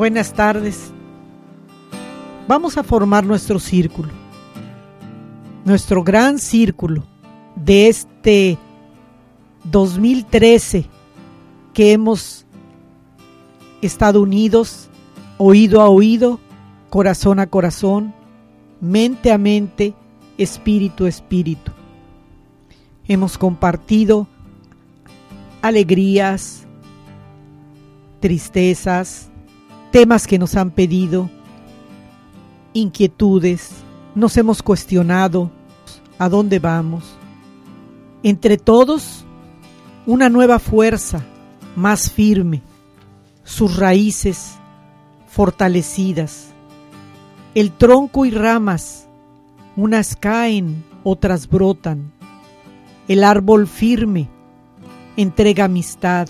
Buenas tardes. Vamos a formar nuestro círculo, nuestro gran círculo de este 2013 que hemos estado unidos, oído a oído, corazón a corazón, mente a mente, espíritu a espíritu. Hemos compartido alegrías, tristezas, temas que nos han pedido, inquietudes, nos hemos cuestionado a dónde vamos. Entre todos, una nueva fuerza más firme, sus raíces fortalecidas, el tronco y ramas, unas caen, otras brotan, el árbol firme entrega amistad,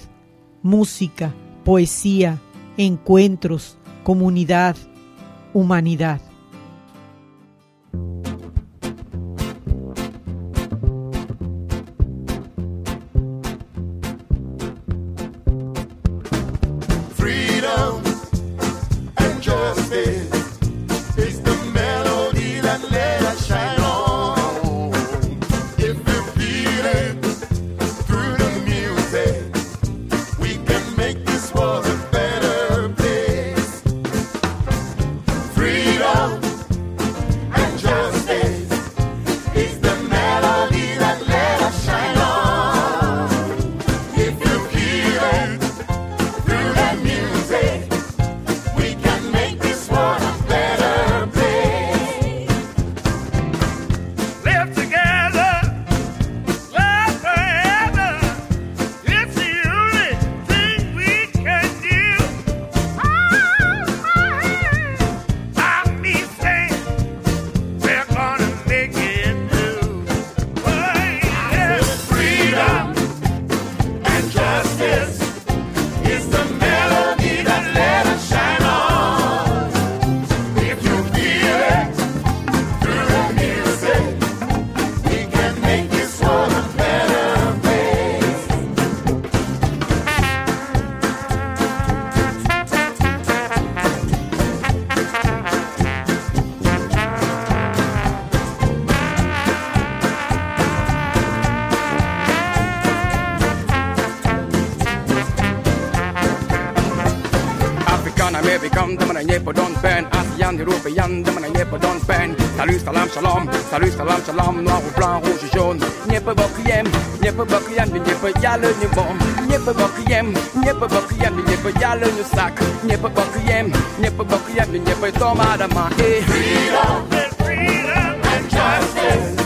música, poesía, encuentros, comunidad, humanidad. man américaine, de mana yé pas donne peine, asiane, européenne, de mana yé pas donne peine. Salut, salam, shalom, salut, salam, shalom, noir ou blanc, rouge jaune. N'y pas bocriem, n'y pas bocriem, n'y yale, n'y bon. N'y pas bocriem, n'y pas bocriem, n'y yale, n'y sac. N'y pas bocriem, n'y pas bocriem, n'y pas tomate ma eh. Freedom, freedom and justice.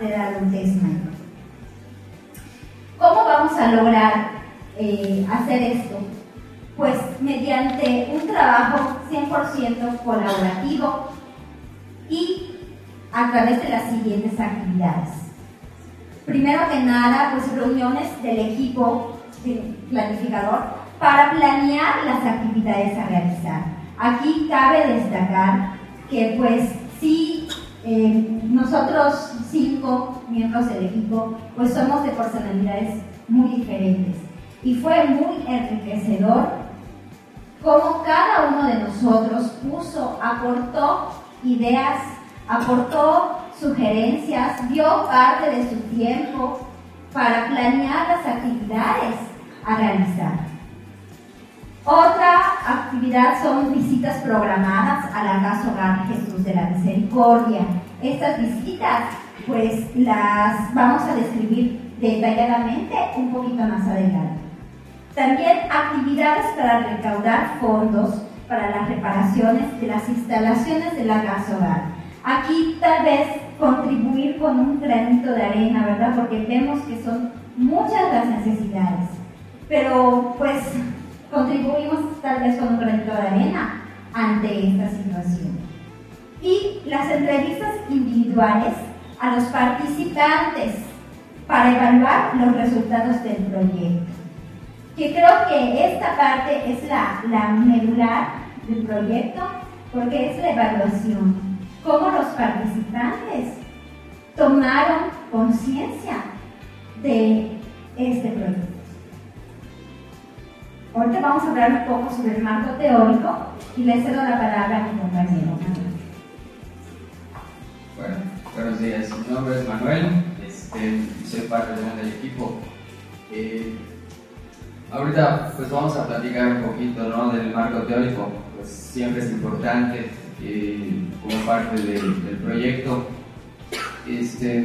De la adultez mayor. ¿Cómo vamos a lograr eh, hacer esto? Pues mediante un trabajo 100% colaborativo y a través de las siguientes actividades. Primero que nada, pues reuniones del equipo planificador para planear las actividades a realizar. Aquí cabe destacar que pues sí, eh, nosotros cinco miembros del equipo, pues somos de personalidades muy diferentes. Y fue muy enriquecedor cómo cada uno de nosotros puso, aportó ideas, aportó sugerencias, dio parte de su tiempo para planear las actividades a realizar. Otra actividad son visitas programadas a la Casa Hogar Jesús de la Misericordia. Estas visitas, pues las vamos a describir detalladamente un poquito más adelante. También actividades para recaudar fondos para las reparaciones de las instalaciones de la Casa Hogar. Aquí tal vez contribuir con un granito de arena, ¿verdad? Porque vemos que son muchas las necesidades. Pero pues contribuimos tal vez con un granito de arena ante esta situación. Y las entrevistas individuales a los participantes para evaluar los resultados del proyecto. Que creo que esta parte es la, la medular del proyecto porque es la evaluación. Cómo los participantes tomaron conciencia de este proyecto. Ahorita vamos a hablar un poco sobre el marco teórico y le cedo la palabra a mi compañero. Bueno, buenos días. Mi nombre es Manuel, este, soy parte del equipo. Eh, ahorita pues vamos a platicar un poquito ¿no? del marco teórico, pues siempre es importante eh, como parte del, del proyecto. Este,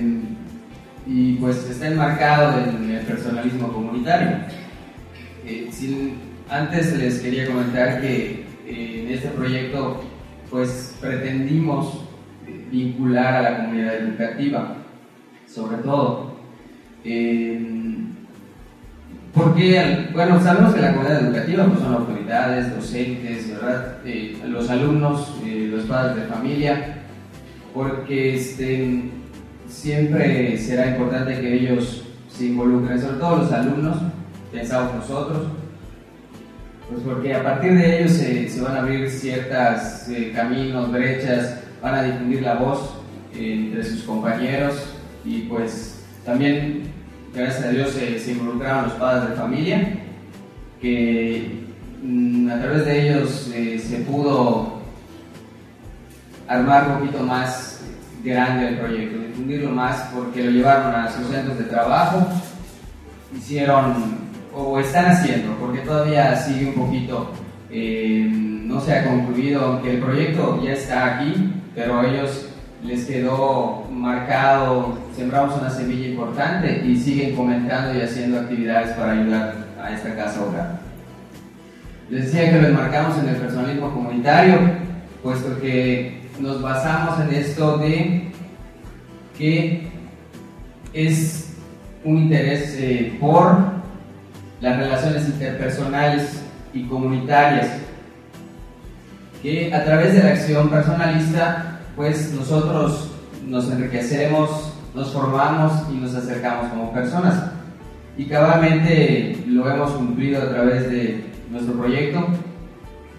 y pues está enmarcado en el personalismo comunitario. Eh, antes les quería comentar que eh, en este proyecto pues pretendimos eh, vincular a la comunidad educativa, sobre todo. Porque, bueno, sabemos que la comunidad educativa pues, son autoridades, docentes, ¿verdad? Los alumnos, los padres de familia, porque este, siempre será importante que ellos se involucren, sobre todo los alumnos, pensamos nosotros, pues porque a partir de ellos se, van a abrir ciertos caminos, brechas, van a difundir la voz eh, entre sus compañeros y pues también, gracias a Dios, se, se involucraron los padres de familia, que mm, a través de ellos eh, se pudo armar un poquito más grande el proyecto, difundirlo más porque lo llevaron a sus centros de trabajo, hicieron o están haciendo, porque todavía sigue un poquito, eh, no se ha concluido, aunque el proyecto ya está aquí, pero a ellos les quedó marcado, sembramos una semilla importante y siguen comentando y haciendo actividades para ayudar a esta casa hogar. Les decía que lo enmarcamos en el personalismo comunitario, puesto que nos basamos en esto de que es un interés eh, por las relaciones interpersonales y comunitarias, que a través de la acción personalista, pues nosotros nos enriquecemos, nos formamos y nos acercamos como personas. Y cabalmente lo hemos cumplido a través de nuestro proyecto,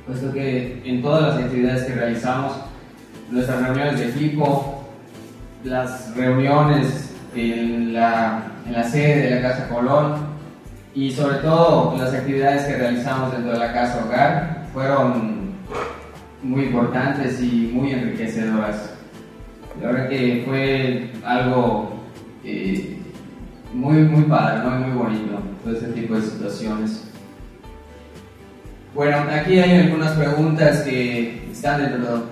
puesto que en todas las actividades que realizamos, nuestras reuniones de equipo, las reuniones en la, en la sede de la Casa Colón y sobre todo las actividades que realizamos dentro de la Casa Hogar fueron muy importantes y muy enriquecedoras. La verdad que fue algo eh, muy, muy padre, ¿no? Muy bonito, todo este tipo de situaciones. Bueno, aquí hay algunas preguntas que están dentro de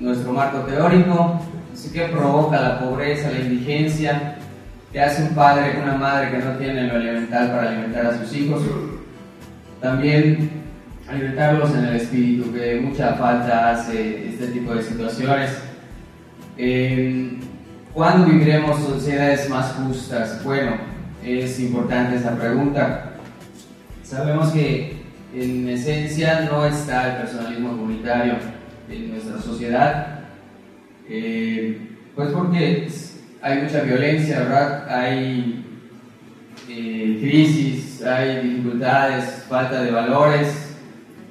nuestro marco teórico. Así que provoca la pobreza, la indigencia, que hace un padre, una madre que no tiene lo elemental para alimentar a sus hijos. También alimentarlos en el espíritu, que mucha falta hace este tipo de situaciones. Eh, ¿Cuándo viviremos sociedades más justas? Bueno, es importante esa pregunta. Sabemos que en esencia no está el personalismo comunitario en nuestra sociedad, eh, pues porque hay mucha violencia. Hay eh, crisis, hay dificultades, falta de valores,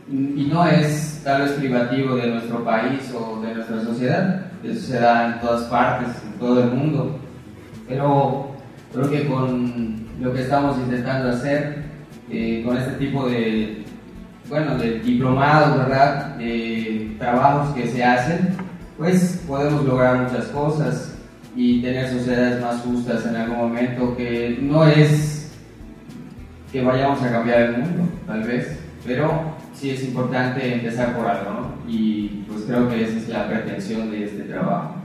y no es tal vez privativo de nuestro país o de nuestra sociedad, eso se en todas partes, en todo el mundo, pero creo que con lo que estamos intentando hacer, eh, con este tipo de, bueno, de diplomados. De trabajos que se hacen, pues podemos lograr muchas cosas y tener sociedades más justas en algún momento, que no es que vayamos a cambiar el mundo, tal vez, pero sí es importante empezar por algo, ¿no? Y pues creo que esa es la pretensión de este trabajo.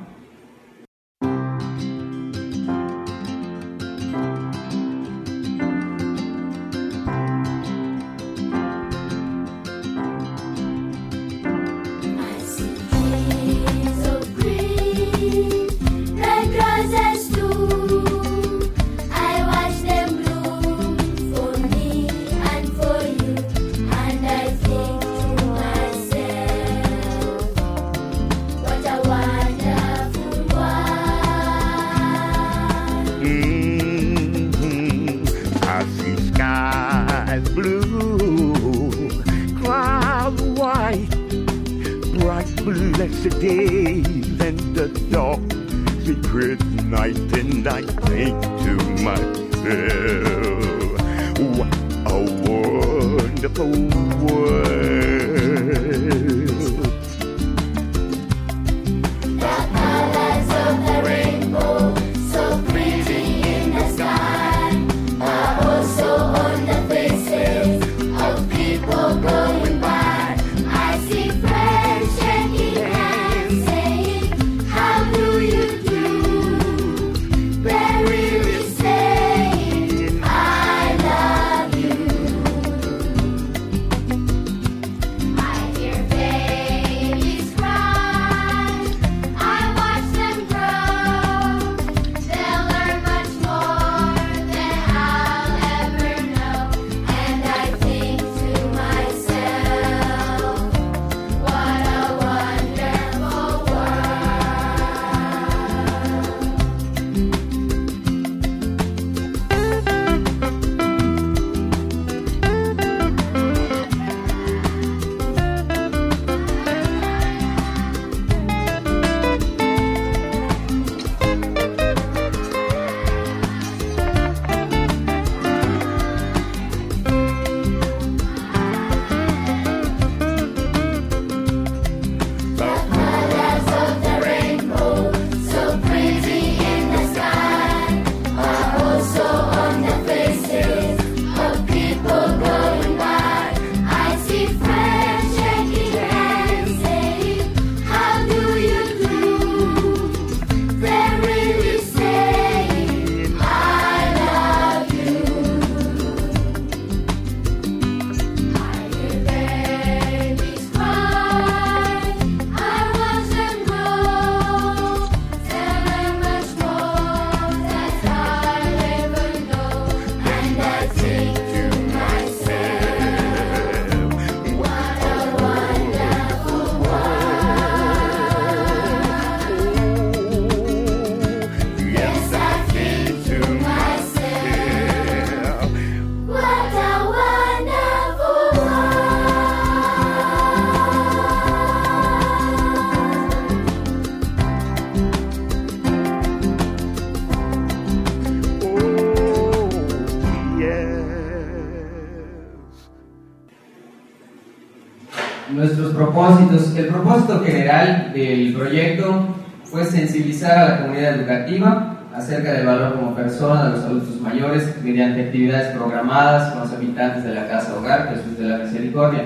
Propósitos. El propósito general del proyecto fue sensibilizar a la comunidad educativa acerca del valor como persona de los adultos mayores mediante actividades programadas con los habitantes de la casa hogar Jesús de la Misericordia.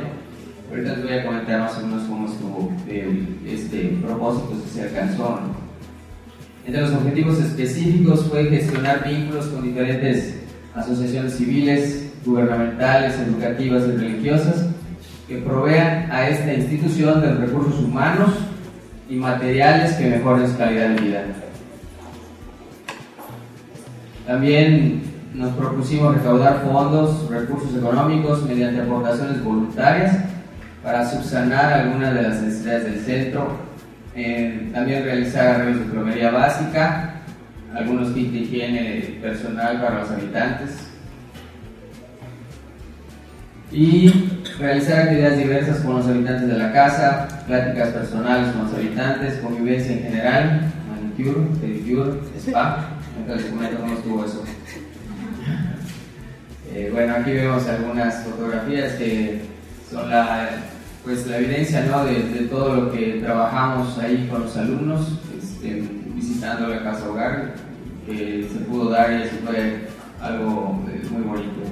Ahorita les voy a comentar más o menos cómo estuvo el- este propósito que se alcanzó. Entre los objetivos específicos fue gestionar vínculos con diferentes asociaciones civiles, gubernamentales, educativas y religiosas que provean a esta institución de recursos humanos y materiales que mejoren su calidad de vida. También nos propusimos recaudar fondos, recursos económicos mediante aportaciones voluntarias para subsanar algunas de las necesidades del centro. Eh, también realizar arreglos de plomería básica, algunos kits de higiene personal para los habitantes y realizar actividades diversas con los habitantes de la casa, pláticas personales con los habitantes, convivencia en general, manicure, pedicure, spa. Ahorita les comento cómo estuvo eso. Eh, bueno, aquí vemos algunas fotografías que son la, pues, la evidencia ¿no? de, de todo lo que trabajamos ahí con los alumnos, este, visitando la casa hogar, que se pudo dar y eso fue algo eh, muy bonito.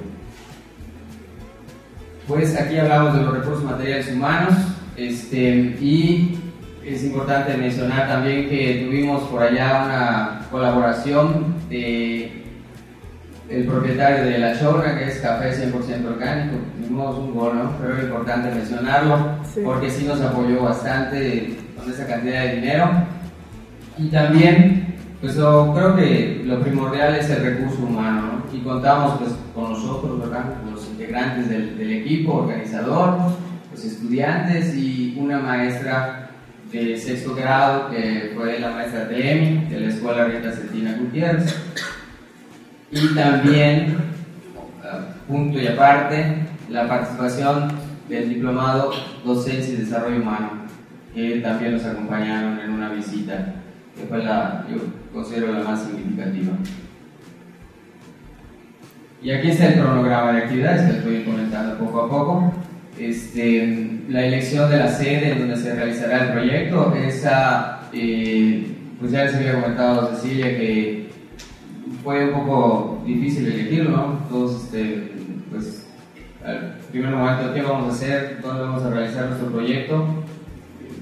Pues aquí hablamos de los recursos materiales humanos este, y es importante mencionar también que tuvimos por allá una colaboración de el propietario de la chorra, que es café 100% orgánico, dimos un gol, ¿no? Pero es importante mencionarlo Sí. porque sí nos apoyó bastante con esa cantidad de dinero. Y también, pues creo que lo primordial es el recurso humano, ¿no? Y contamos pues con nosotros, ¿verdad? Integrantes del, equipo organizador, los estudiantes y una maestra de sexto grado que fue la maestra Telemi de la escuela Rita Cetina Gutiérrez. Y también, ah, punto y aparte, la participación del diplomado Docencia y Desarrollo Humano, que también nos acompañaron en una visita, que fue la, yo considero la más significativa. Y aquí está el cronograma de actividades que les voy comentando poco a poco. Este, la elección de la sede en donde se realizará el proyecto, esa, eh, pues ya les había comentado a Cecilia que fue un poco difícil elegirlo, ¿no? Todos, este, pues, al primer momento, ¿qué vamos a hacer? ¿Dónde vamos a realizar nuestro proyecto?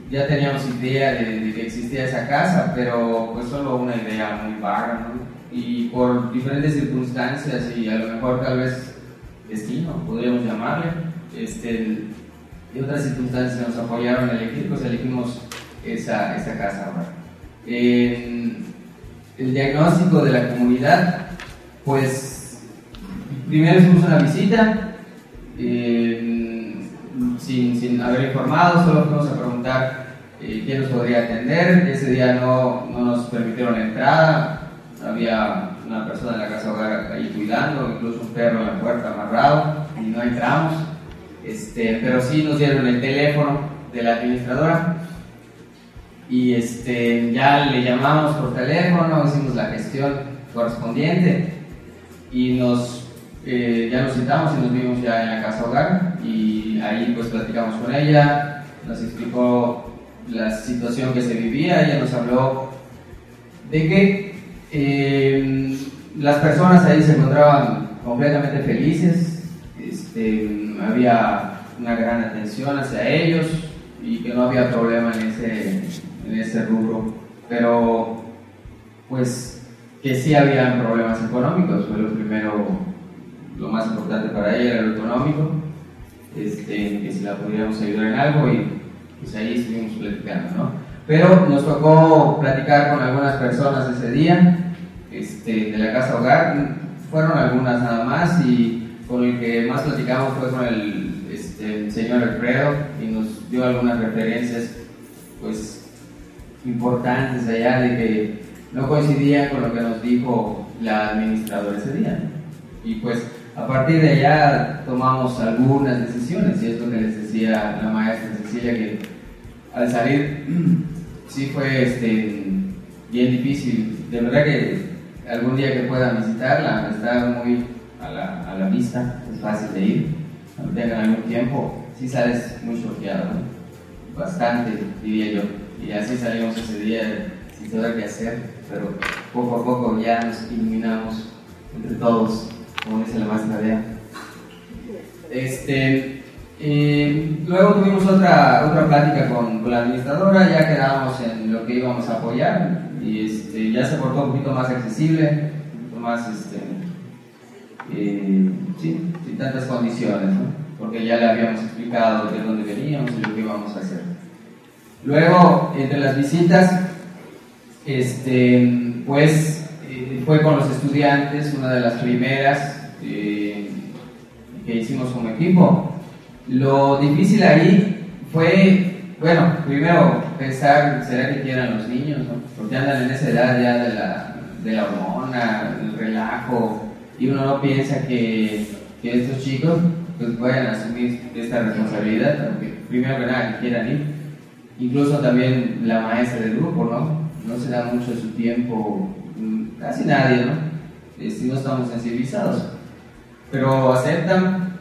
Ya teníamos idea de, de que existía esa casa, pero pues solo una idea muy vaga, ¿no? Y por diferentes circunstancias y a lo mejor tal vez destino, podríamos llamarle, este, y otras circunstancias nos apoyaron a elegir, pues elegimos esa, esa casa ahora. El diagnóstico de la comunidad, pues primero hicimos una visita, eh, sin, sin haber informado, solo fuimos a preguntar eh, quién nos podría atender. Ese día no, no nos permitieron la entrada, había una persona en la casa hogar ahí cuidando, incluso un perro en la puerta amarrado, y no entramos. Este, pero sí nos dieron el teléfono de la administradora y este, ya le llamamos por teléfono, hicimos la gestión correspondiente y nos, eh, ya nos sentamos y nos vimos ya en la casa hogar y ahí pues platicamos con ella, nos explicó la situación que se vivía, ella nos habló de que eh, las personas ahí se encontraban completamente felices, este, había una gran atención hacia ellos y que no había problema en ese, en ese rubro, pero pues que sí habían problemas económicos, fue lo primero, lo más importante para ella era lo económico, este, que si la pudiéramos ayudar en algo y pues ahí estuvimos platicando, ¿no? Pero nos tocó platicar con algunas personas ese día, este, de la casa hogar, fueron algunas nada más y con el que más platicamos fue con el este, señor Alfredo y nos dio algunas referencias pues importantes allá de que no coincidían con lo que nos dijo la administradora ese día. Y pues a partir de allá tomamos algunas decisiones y es lo que les decía la maestra Cecilia que al salir sí fue este, bien difícil. De verdad que algún día que puedan visitarla está muy a la, a la vista, es fácil de ir, cuando tengan algún tiempo, sí sales muy choqueado, ¿no? bastante diría yo. Y así salimos ese día sin saber qué hacer, pero poco a poco ya nos iluminamos entre todos, como dice la maestra Bea. Este, eh, luego tuvimos otra, otra plática con, con la administradora, ya quedábamos en lo que íbamos a apoyar y este, ya se portó un poquito más accesible, un poquito más, este, eh, sin tantas condiciones, porque ya le habíamos explicado de dónde veníamos y lo que íbamos a hacer. Luego, entre las visitas, este, pues eh, fue con los estudiantes, una de las primeras eh, que hicimos como equipo. Lo difícil ahí fue, bueno, primero pensar, ¿será que quieran los niños? Porque andan en esa edad ya de la, de la hormona, el relajo, y uno no piensa que, que estos chicos pues a asumir esta responsabilidad, porque primero que nada que quieran ir. Incluso también la maestra del grupo, ¿no? No se da mucho su tiempo, mm, casi nadie, ¿no? Si no estamos sensibilizados. Pero aceptan,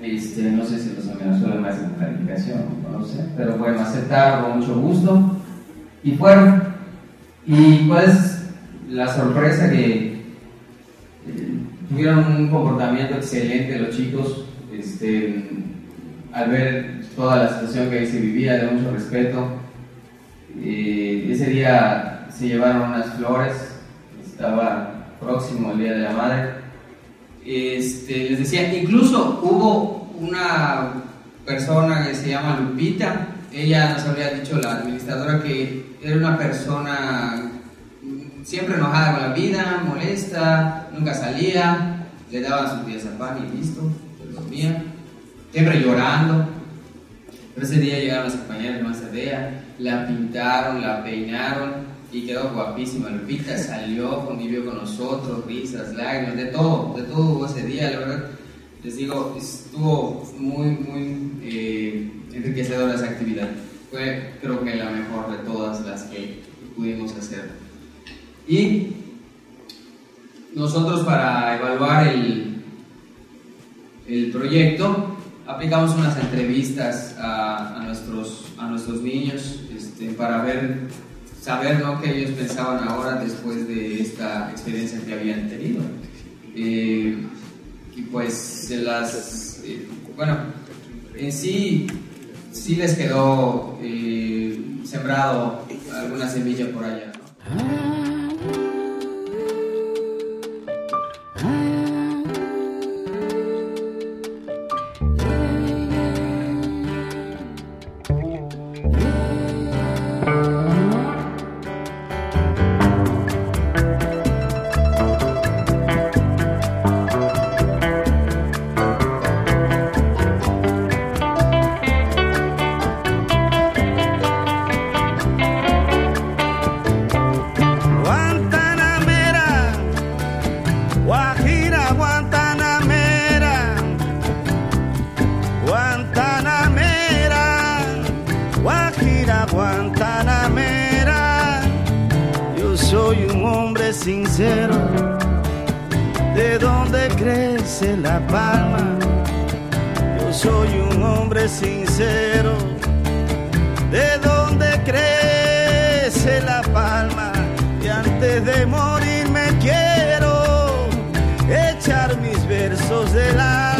este, no sé si los amenazó más en planificación, no sé, pero bueno, aceptaron con mucho gusto y fueron. Y cuál es la sorpresa que eh, tuvieron un comportamiento excelente los chicos, este, al ver toda la situación que ahí se vivía, de mucho respeto. Eh, ese día se llevaron unas flores, estaba próximo el Día de la Madre. Este, les decía, incluso hubo una persona que se llama Lupita, ella nos había dicho, la administradora, que era una persona siempre enojada con la vida, molesta, nunca salía, le daban sus días a pan y listo, se dormía, siempre llorando. Pero ese día llegaron las compañeras de más Dea, la pintaron, la peinaron y quedó guapísima. Lupita salió, convivió con nosotros, risas, lágrimas, de todo, de todo ese día, la verdad. Les digo, estuvo muy, muy eh, enriquecedora esa actividad. Fue, creo que la mejor de todas las que pudimos hacer. Y nosotros para evaluar el, el proyecto aplicamos unas entrevistas a, a nuestros, a nuestros niños este, para ver, saber ¿no? qué ellos pensaban ahora después de esta experiencia que habían tenido. Eh, y pues se las, eh, bueno, en sí, sí les quedó eh, sembrado alguna semilla por allá. ¿no? Sincero, de donde crece la palma. Yo soy un hombre sincero, de donde crece la palma. Y antes de morir me quiero echar mis versos del alma.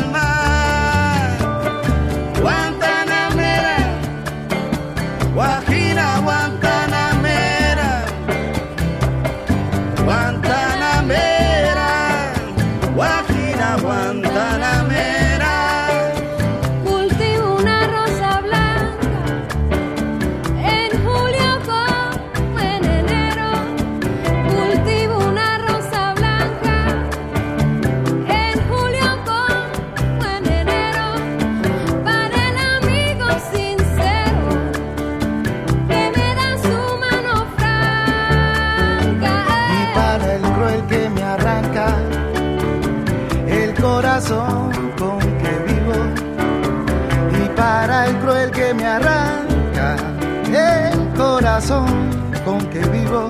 Con que vivo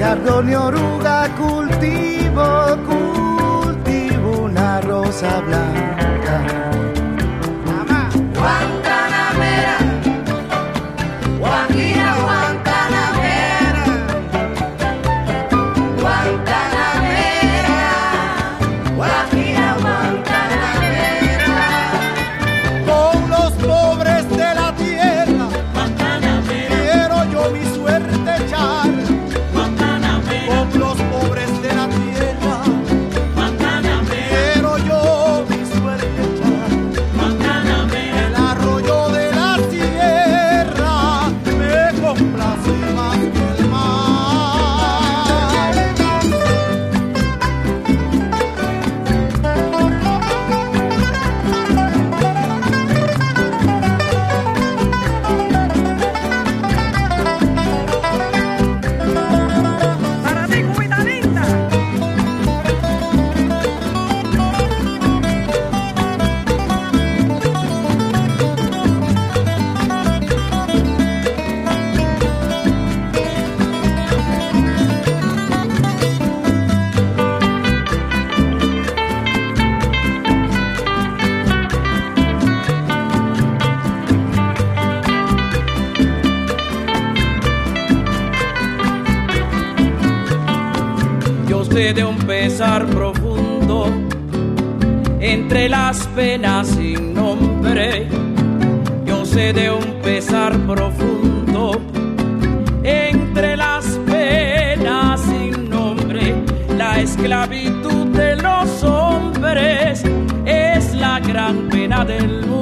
Cardón y oruga cultivo, cultivo una rosa blanca de un pesar profundo entre las penas sin nombre. Yo sé de un pesar profundo entre las penas sin nombre. La esclavitud de los hombres es la gran pena del mundo.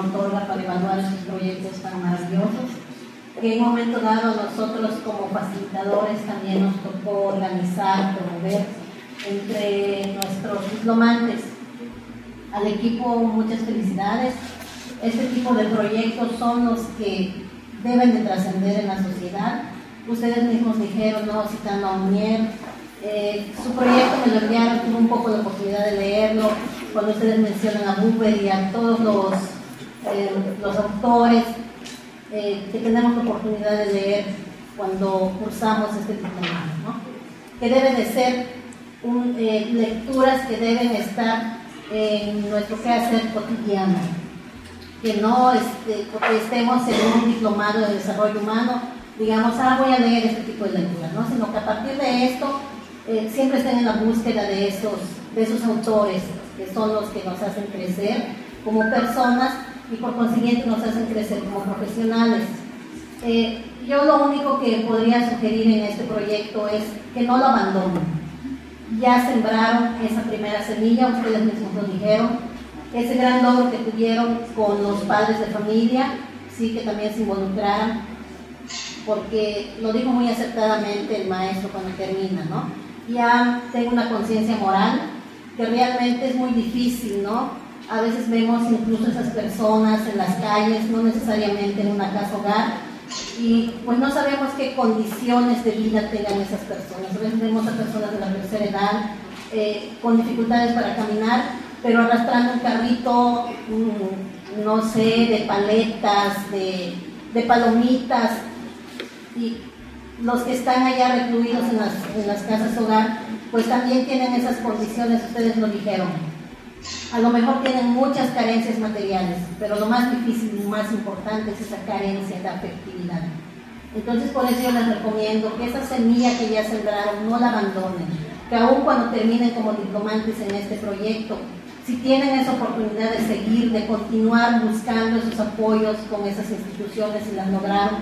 Otorga para evaluar estos proyectos tan maravillosos. En un momento dado nosotros como facilitadores también nos tocó organizar, promover entre nuestros diplomantes. Al equipo muchas felicidades. Este tipo de proyectos son los que deben de trascender en la sociedad. Ustedes mismos dijeron, ¿no? citando a Munier, eh, su proyecto me lo enviaron, tuve un poco la oportunidad de leerlo, cuando ustedes mencionan a Buber y a todos los, eh, los autores eh, que tenemos la oportunidad de leer cuando cursamos este diplomado, ¿no? que deben de ser un, eh, lecturas que deben estar en nuestro quehacer cotidiano, que no este, porque estemos en un diplomado de desarrollo humano, digamos, ah, voy a leer este tipo de lecturas, ¿no? sino que a partir de esto eh, siempre estén en la búsqueda de esos, de esos autores que son los que nos hacen crecer como personas y por consiguiente nos hacen crecer como profesionales. Eh, yo lo único que podría sugerir en este proyecto es que no lo abandonen. Ya sembraron esa primera semilla, ustedes mismos lo dijeron, ese gran logro que tuvieron con los padres de familia, sí que también se involucraran, porque lo dijo muy acertadamente el maestro cuando termina, ¿no? Ya tengo una conciencia moral que realmente es muy difícil, ¿no? A veces vemos incluso esas personas en las calles, no necesariamente en una casa hogar, y pues no sabemos qué condiciones de vida tengan esas personas. A veces vemos a personas de la tercera edad eh, con dificultades para caminar, pero arrastrando un carrito, mm, no sé, de paletas, de, de palomitas, y los que están allá recluidos en las, en las casas hogar, pues también tienen esas condiciones, ustedes lo dijeron. A lo mejor tienen muchas carencias materiales, pero lo más difícil y más importante es esa carencia de afectividad. Entonces por eso yo les recomiendo que esa semilla que ya sembraron no la abandonen, que aun cuando terminen como diplomantes en este proyecto, si tienen esa oportunidad de seguir, de continuar buscando esos apoyos con esas instituciones y las lograron,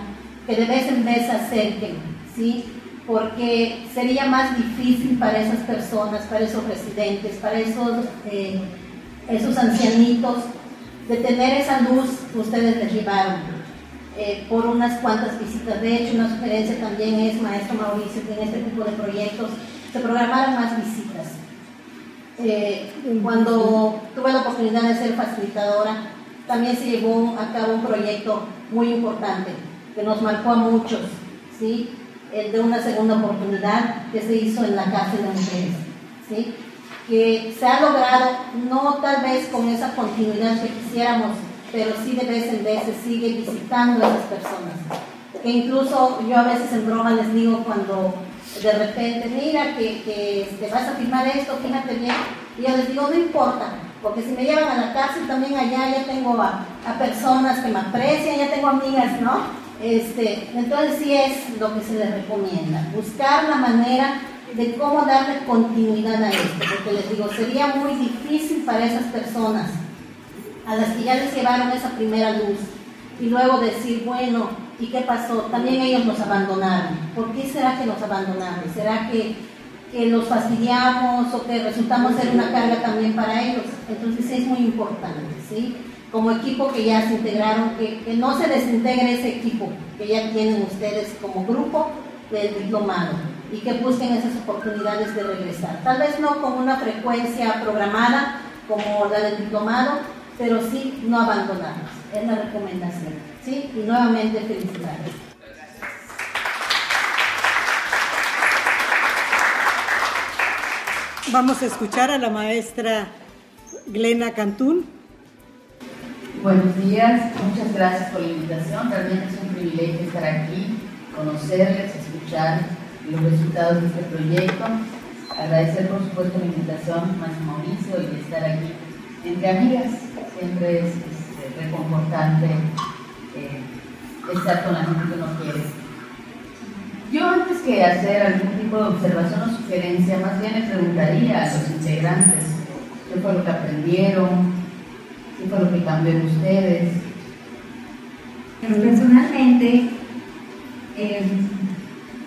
que de vez en vez se acerquen, ¿sí? Porque sería más difícil para esas personas, para esos residentes, para esos, eh, esos ancianitos, de tener esa luz que ustedes les llevaron eh, por unas cuantas visitas. De hecho, una sugerencia también es, maestro Mauricio, que en este tipo de proyectos se programaran más visitas. Eh, cuando tuve la oportunidad de ser facilitadora, también se llevó a cabo un proyecto muy importante que nos marcó a muchos, ¿sí? El de una segunda oportunidad que se hizo en la cárcel de mujeres, ¿sí? que se ha logrado, no tal vez con esa continuidad que quisiéramos, pero sí de vez en vez se sigue visitando a esas personas. Que incluso yo a veces en broma les digo cuando de repente, mira que, que te vas a firmar esto, fíjate bien, y yo les digo, no importa, porque si me llevan a la cárcel también allá ya tengo a, a personas que me aprecian, ya tengo amigas, ¿no? Este, entonces sí es lo que se les recomienda, buscar la manera de cómo darle continuidad a esto, porque les digo, sería muy difícil para esas personas a las que ya les llevaron esa primera luz y luego decir, bueno, ¿y qué pasó? También ellos nos abandonaron. ¿Por qué será que nos abandonaron? ¿Será que, que los fastidiamos o que resultamos ser una carga también para ellos? Entonces es muy importante, ¿sí? Como equipo que ya se integraron, que, que no se desintegre ese equipo que ya tienen ustedes como grupo del diplomado y que busquen esas oportunidades de regresar. Tal vez no con una frecuencia programada como la del diplomado, pero sí no abandonarnos. Es la recomendación. ¿sí? Y nuevamente felicidades. Vamos a escuchar a la maestra Glena Cantún. Buenos días, muchas gracias por la invitación. Realmente es un privilegio estar aquí, conocerles, escuchar los resultados de este proyecto. Agradecer, por supuesto, la invitación, más Mauricio, y estar aquí entre amigas. Siempre es, es reconfortante eh, estar con la gente que uno quiere. Yo antes que hacer algún tipo de observación o sugerencia, más bien le preguntaría a los integrantes qué fue lo que aprendieron, qué fue lo que cambió en ustedes. Personalmente, eh,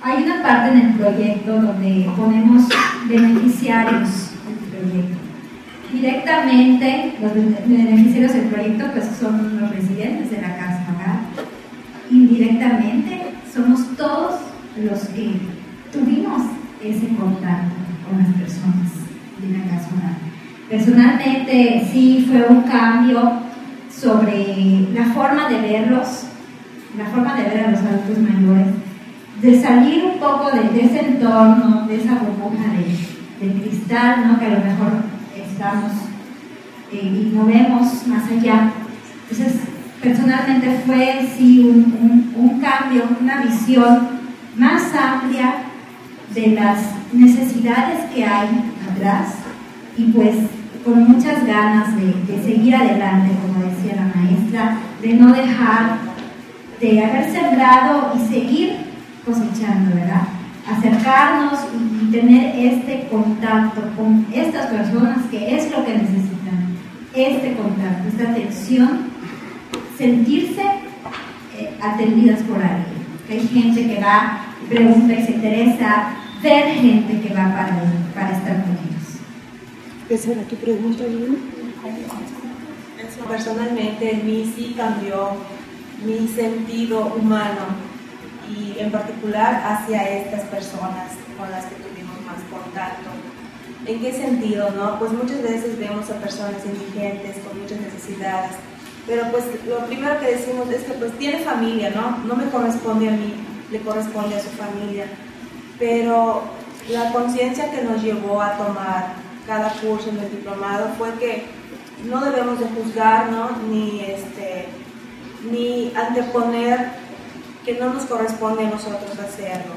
hay una parte en el proyecto donde ponemos beneficiarios del proyecto. Directamente, los beneficiarios del proyecto pues, son los residentes de la casa hogar. Indirectamente, somos todos los que tuvimos ese contacto con las personas de la casa hogar. Personalmente, sí fue un cambio sobre la forma de verlos, la forma de ver a los adultos mayores, de salir un poco de, ese entorno, de esa burbuja de, de cristal, ¿no? que a lo mejor estamos eh, y no vemos más allá. Entonces, personalmente fue sí un, un, un cambio, una visión más amplia de las necesidades que hay atrás y pues con muchas ganas de, seguir adelante, como decía la maestra, de no dejar de haber sembrado y seguir cosechando, ¿verdad? Acercarnos y, tener este contacto con estas personas que es lo que necesitan, este contacto, esta atención, sentirse eh, atendidas por alguien Hay gente que va pregunta y se interesa ver gente que va para, para estar con. ¿Esa era tu pregunta, Lina? Personalmente en mí sí cambió mi sentido humano y en particular hacia estas personas con las que tuvimos más contacto. ¿En qué sentido, no? Pues muchas veces vemos a personas indigentes con muchas necesidades, pero pues lo primero que decimos es que pues tiene familia, ¿no? No me corresponde a mí, le corresponde a su familia. Pero la conciencia que nos llevó a tomar cada curso en el diplomado fue que no debemos de juzgar, ¿no? Ni, este, ni anteponer que no nos corresponde a nosotros hacerlo.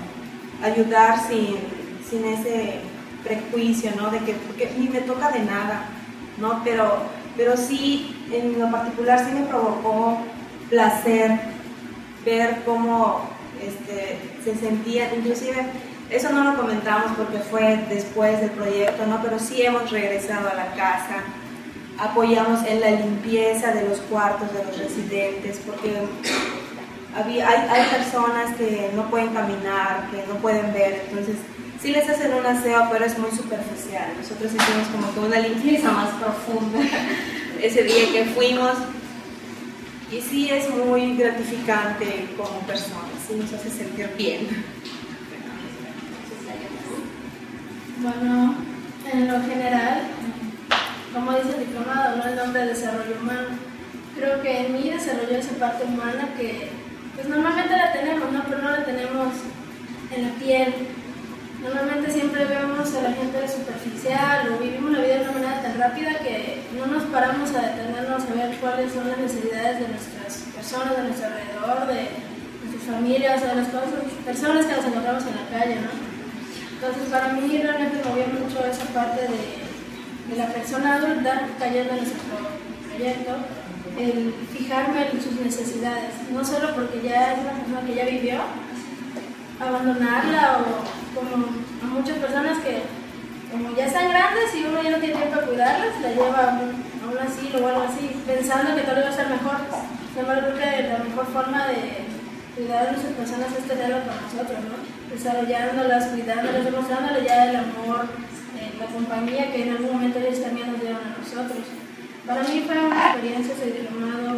Ayudar sin, sin ese prejuicio, ¿no? De que porque ni me toca de nada, ¿no? Pero, pero sí, en lo particular, sí me provocó placer ver cómo este, se sentía, inclusive eso no lo comentamos porque fue después del proyecto, ¿no? Pero sí hemos regresado a la casa, apoyamos en la limpieza de los cuartos de los residentes, porque había, hay, personas que no pueden caminar, que no pueden ver, entonces sí les hacen un aseo, pero es muy superficial. Nosotros hicimos como que una limpieza más profunda ese día que fuimos. Y sí es muy gratificante como personas, sí nos hace sentir bien. Bueno, en lo general, como dice el diplomado, ¿no? el nombre de desarrollo humano, creo que en mí desarrolló esa parte humana que pues normalmente la tenemos, ¿no? pero no la tenemos en la piel. Normalmente siempre vemos a la gente superficial o vivimos la vida de una manera tan rápida que no nos paramos a detenernos a ver cuáles son las necesidades de nuestras personas, de nuestro alrededor, de nuestras familias, de las cosas, personas que nos encontramos en la calle, ¿no? Entonces para mí realmente me movió mucho esa parte de, de la persona adulta cayendo en nuestro proyecto, el fijarme en sus necesidades, no solo porque ya es una persona que ya vivió, abandonarla o como a muchas personas que como ya están grandes y uno ya no tiene tiempo de cuidarlas, la lleva a un, a un asilo o algo así, pensando que todo iba a ser mejor. Sin embargo, creo que la mejor forma de cuidar a nuestras personas es tenerlo con nosotros, ¿no? desarrollándolas, cuidándolas, demostrándoles ya el amor, eh, la compañía que en algún momento ellos también nos dieron a nosotros. Para mí fue una experiencia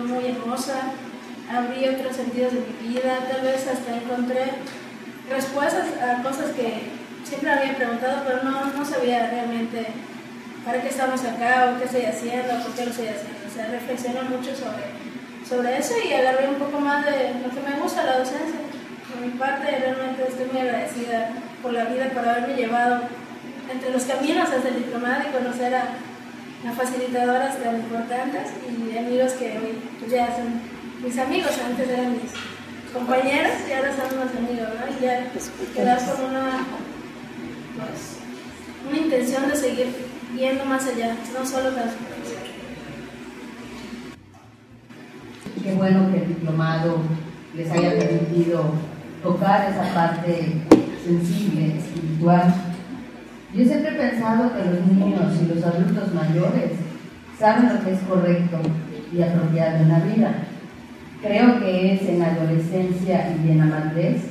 muy hermosa, abrí otros sentidos de mi vida, tal vez hasta encontré respuestas a cosas que siempre había preguntado, pero no, no sabía realmente para qué estamos acá o qué estoy haciendo, por qué lo estoy haciendo. O sea, reflexioné mucho sobre, sobre eso y agarré un poco más de lo que me gusta, la docencia. Por mi parte, realmente estoy muy agradecida por la vida, por haberme llevado entre los caminos hasta el diplomado y conocer a, a facilitadoras tan importantes y amigos que hoy pues, ya son mis amigos, antes eran mis compañeros y ahora son más amigos, ¿no? Y ya quedar con una, pues, una intención de seguir yendo más allá, no solo la Qué bueno que el diplomado les haya permitido tocar esa parte sensible, espiritual. Yo siempre he pensado que los niños y los adultos mayores saben lo que es correcto y apropiado en la vida. Creo que es en la adolescencia y en la madurez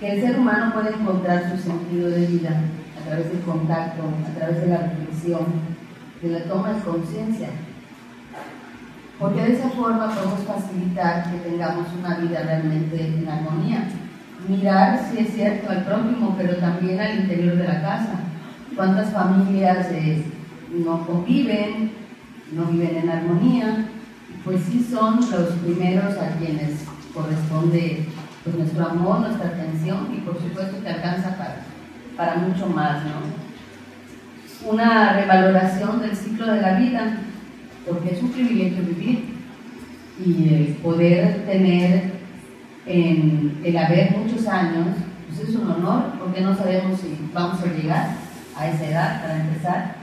que el ser humano puede encontrar su sentido de vida a través del contacto, a través de la reflexión, de la toma de conciencia. Porque de esa forma podemos facilitar que tengamos una vida realmente en armonía. Mirar, si es cierto, al prójimo, pero también al interior de la casa. ¿Cuántas familias eh, no conviven, no viven en armonía? Pues sí son los primeros a quienes corresponde pues, nuestro amor, nuestra atención y por supuesto que alcanza para, para mucho más, ¿no? Una revaloración del ciclo de la vida, porque es un privilegio vivir y el poder tener en el haber muchos años, pues es un honor, porque no sabemos si vamos a llegar a esa edad para empezar.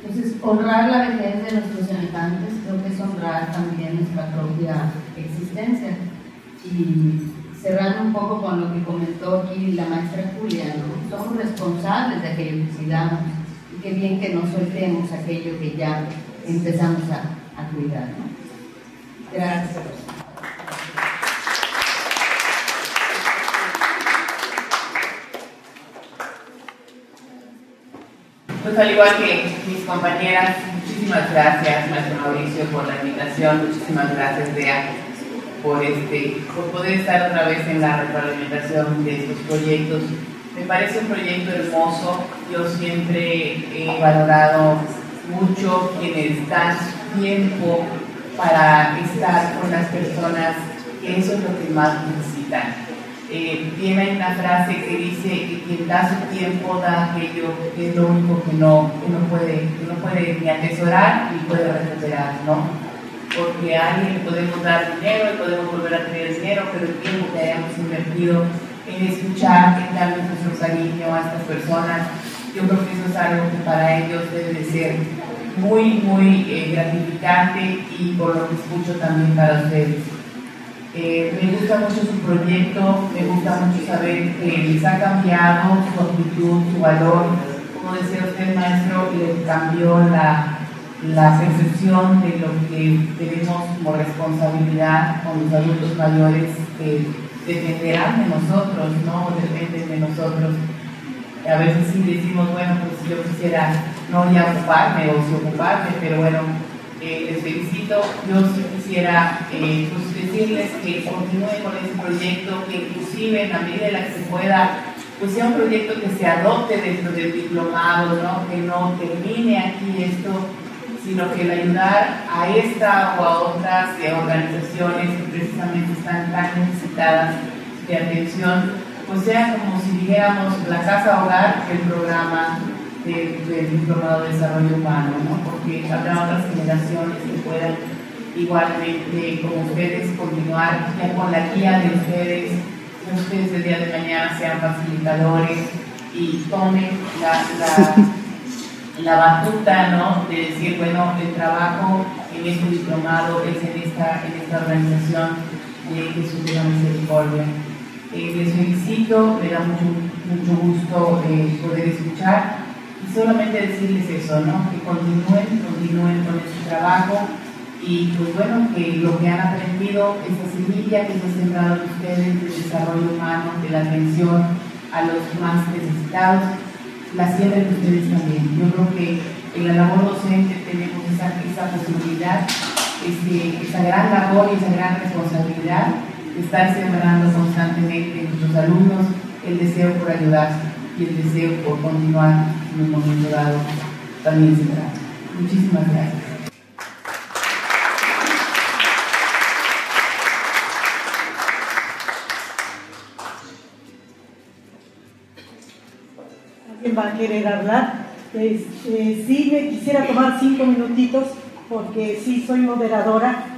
Entonces, honrar la vejez de nuestros semejantes creo que es honrar también nuestra propia existencia. Y cerrando un poco con lo que comentó aquí la maestra Julia, ¿no? somos responsables de aquello que cuidamos y qué bien que no soltemos aquello que ya empezamos a, cuidar. Gracias. Pues al igual que mis compañeras, muchísimas gracias, maestro Mauricio, por la invitación, muchísimas gracias, Bea, por, este, por poder estar otra vez en la retroalimentación de estos proyectos. Me parece un proyecto hermoso, yo siempre he valorado mucho quienes dan tiempo para estar con las personas, que eso es lo que más necesitan. Eh, tiene una frase que dice que quien da su tiempo da aquello que es lo único que no, que no, puede, que no puede ni atesorar ni puede recuperar, ¿no? Porque a alguien le podemos dar dinero y podemos volver a tener dinero, pero el tiempo que hayamos invertido en escuchar, en darle nuestro cariño a estas personas, yo creo que eso es algo que para ellos debe de ser muy, muy eh, gratificante y por lo que escucho también para ustedes. Eh, me gusta mucho su proyecto, me gusta mucho saber que les ha cambiado su actitud, su valor. Como decía usted, maestro, les cambió la, la percepción de lo que tenemos como responsabilidad con los adultos mayores que dependerán de nosotros, no dependen de nosotros. A veces sí decimos, bueno, pues yo quisiera no ya ocuparme o sí ocuparme, pero bueno, eh, les felicito. Yo quisiera eh, pues decirles que continúen con ese proyecto, que inclusive en la medida en la que se pueda, pues sea un proyecto que se adopte dentro del diplomado, ¿no? que no termine aquí esto, sino que el ayudar a esta o a otras eh, organizaciones que precisamente están tan necesitadas de atención, pues sea como si dijéramos la casa hogar del programa del de diplomado de desarrollo humano, ¿no? porque habrá otras generaciones que puedan igualmente como ustedes continuar ya con la guía de ustedes, que ustedes el día de mañana sean facilitadores y tomen la, la, la batuta ¿no? de decir, bueno, el trabajo en este diplomado es en esta, en esta organización de Jesús de la Misericordia. Eh, les felicito, me da mucho, mucho gusto eh, poder escuchar y solamente decirles eso, ¿no? que continúen, continúen con este trabajo y pues bueno, que lo que han aprendido, esa semilla que se ha sembrado en ustedes del desarrollo humano, de la atención a los más necesitados, la siembren ustedes también. Yo creo que en la labor docente tenemos esa, esa posibilidad, este, esa gran labor y esa gran responsabilidad estar sembrando constantemente en nuestros alumnos el deseo por ayudar y el deseo por continuar en un momento dado también sembrando. Muchísimas gracias. ¿Alguien va a querer hablar? Este, sí, me quisiera tomar cinco minutitos porque sí soy moderadora,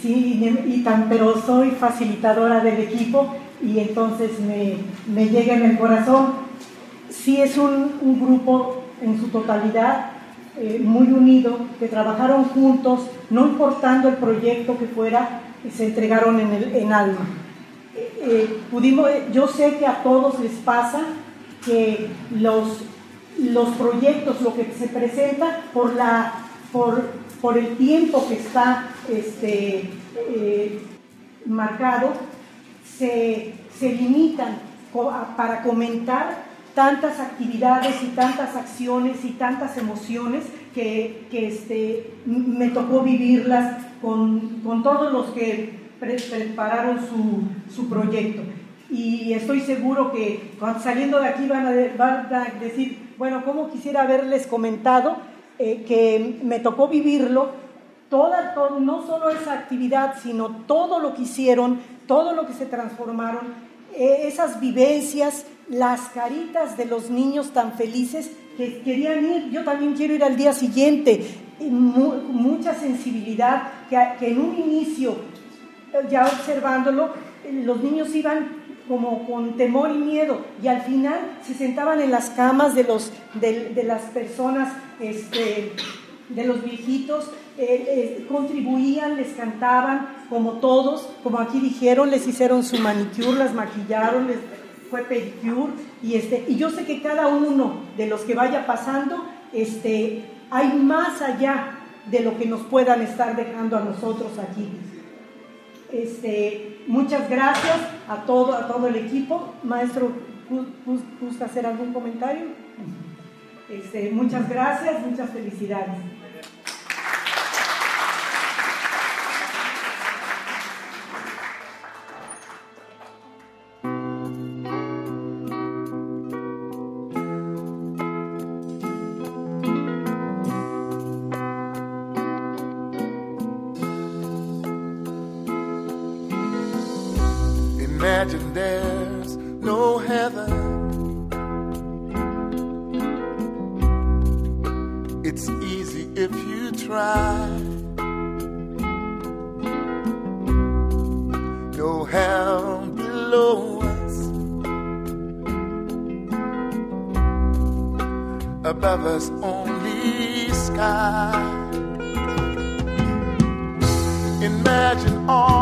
sí, y tan, pero soy facilitadora del equipo y entonces me, me llega en el corazón. Sí es un, un grupo en su totalidad eh, muy unido, que trabajaron juntos, no importando el proyecto que fuera, se entregaron en, el, en alma. Eh, eh, pudimos, yo sé que a todos les pasa que los, los proyectos, lo que se presenta por, la, por, por el tiempo que está este, eh, marcado, se, se limitan para comentar tantas actividades y tantas acciones y tantas emociones que, que, este, me tocó vivirlas con, con todos los que pre- prepararon su, su proyecto. Y estoy seguro que saliendo de aquí van a, van a decir, bueno, ¿cómo quisiera haberles comentado eh, que me tocó vivirlo? Toda, to- no solo esa actividad, sino todo lo que hicieron, todo lo que se transformaron, eh, esas vivencias, las caritas de los niños tan felices que querían ir. Yo también quiero ir al día siguiente. Mucha sensibilidad que, en un inicio eh, ya observándolo, los niños iban como con temor y miedo y al final se sentaban en las camas de, los, de, las personas, este, de los viejitos, eh, eh, contribuían, les cantaban como todos, como aquí dijeron, les hicieron su manicure, las maquillaron, les fue pedicure y, este, y yo sé que cada uno de los que vaya pasando, este, hay más allá de lo que nos puedan estar dejando a nosotros aquí. Este, muchas gracias a todo, a todo el equipo. Maestro, ¿gu- gu- ¿gusta hacer algún comentario? Este, muchas gracias, muchas felicidades. Above us, only sky. Imagine all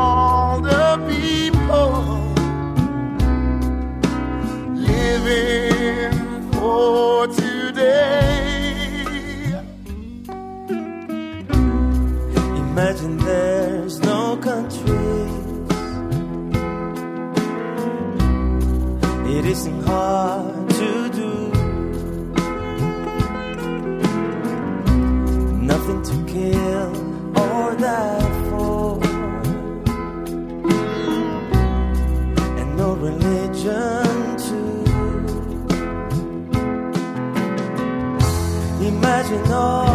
Imagine all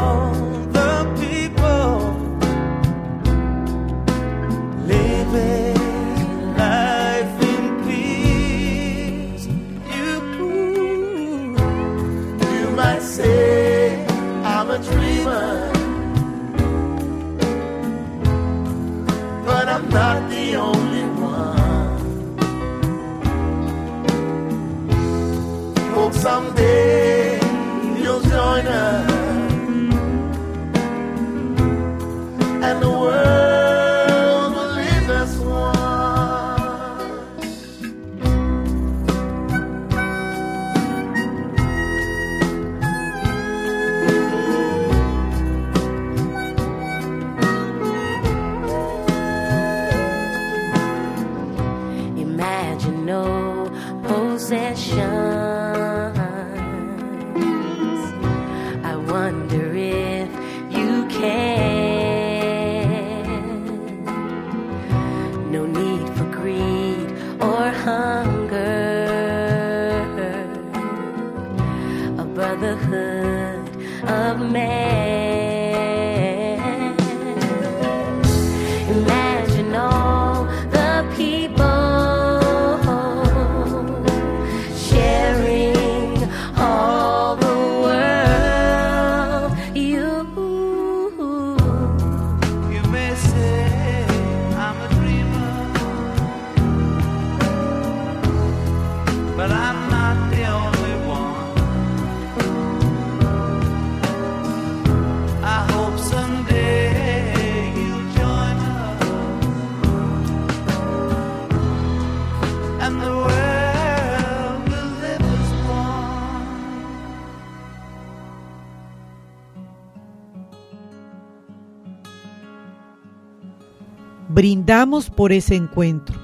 Brindamos por ese encuentro,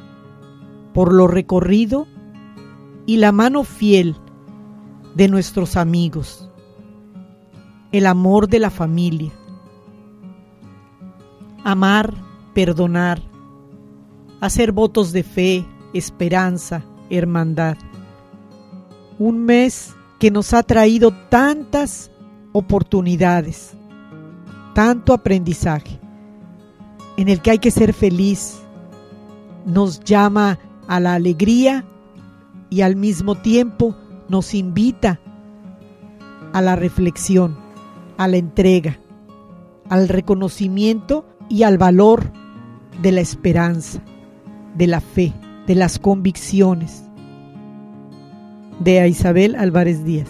por lo recorrido y la mano fiel de nuestros amigos, el amor de la familia. Amar, perdonar, hacer votos de fe, esperanza, hermandad. Un mes que nos ha traído tantas oportunidades, tanto aprendizaje, en el que hay que ser feliz, nos llama a la alegría y al mismo tiempo nos invita a la reflexión, a la entrega, al reconocimiento y al valor de la esperanza, de la fe, de las convicciones. De Isabel Álvarez Díaz.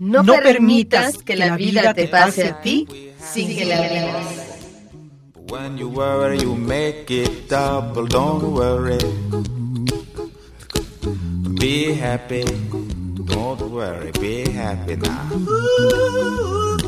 No, permitas que la vida te pase a ti sin que la vivas. When you worry, you make it double, don't worry. Be happy, don't worry, be happy now.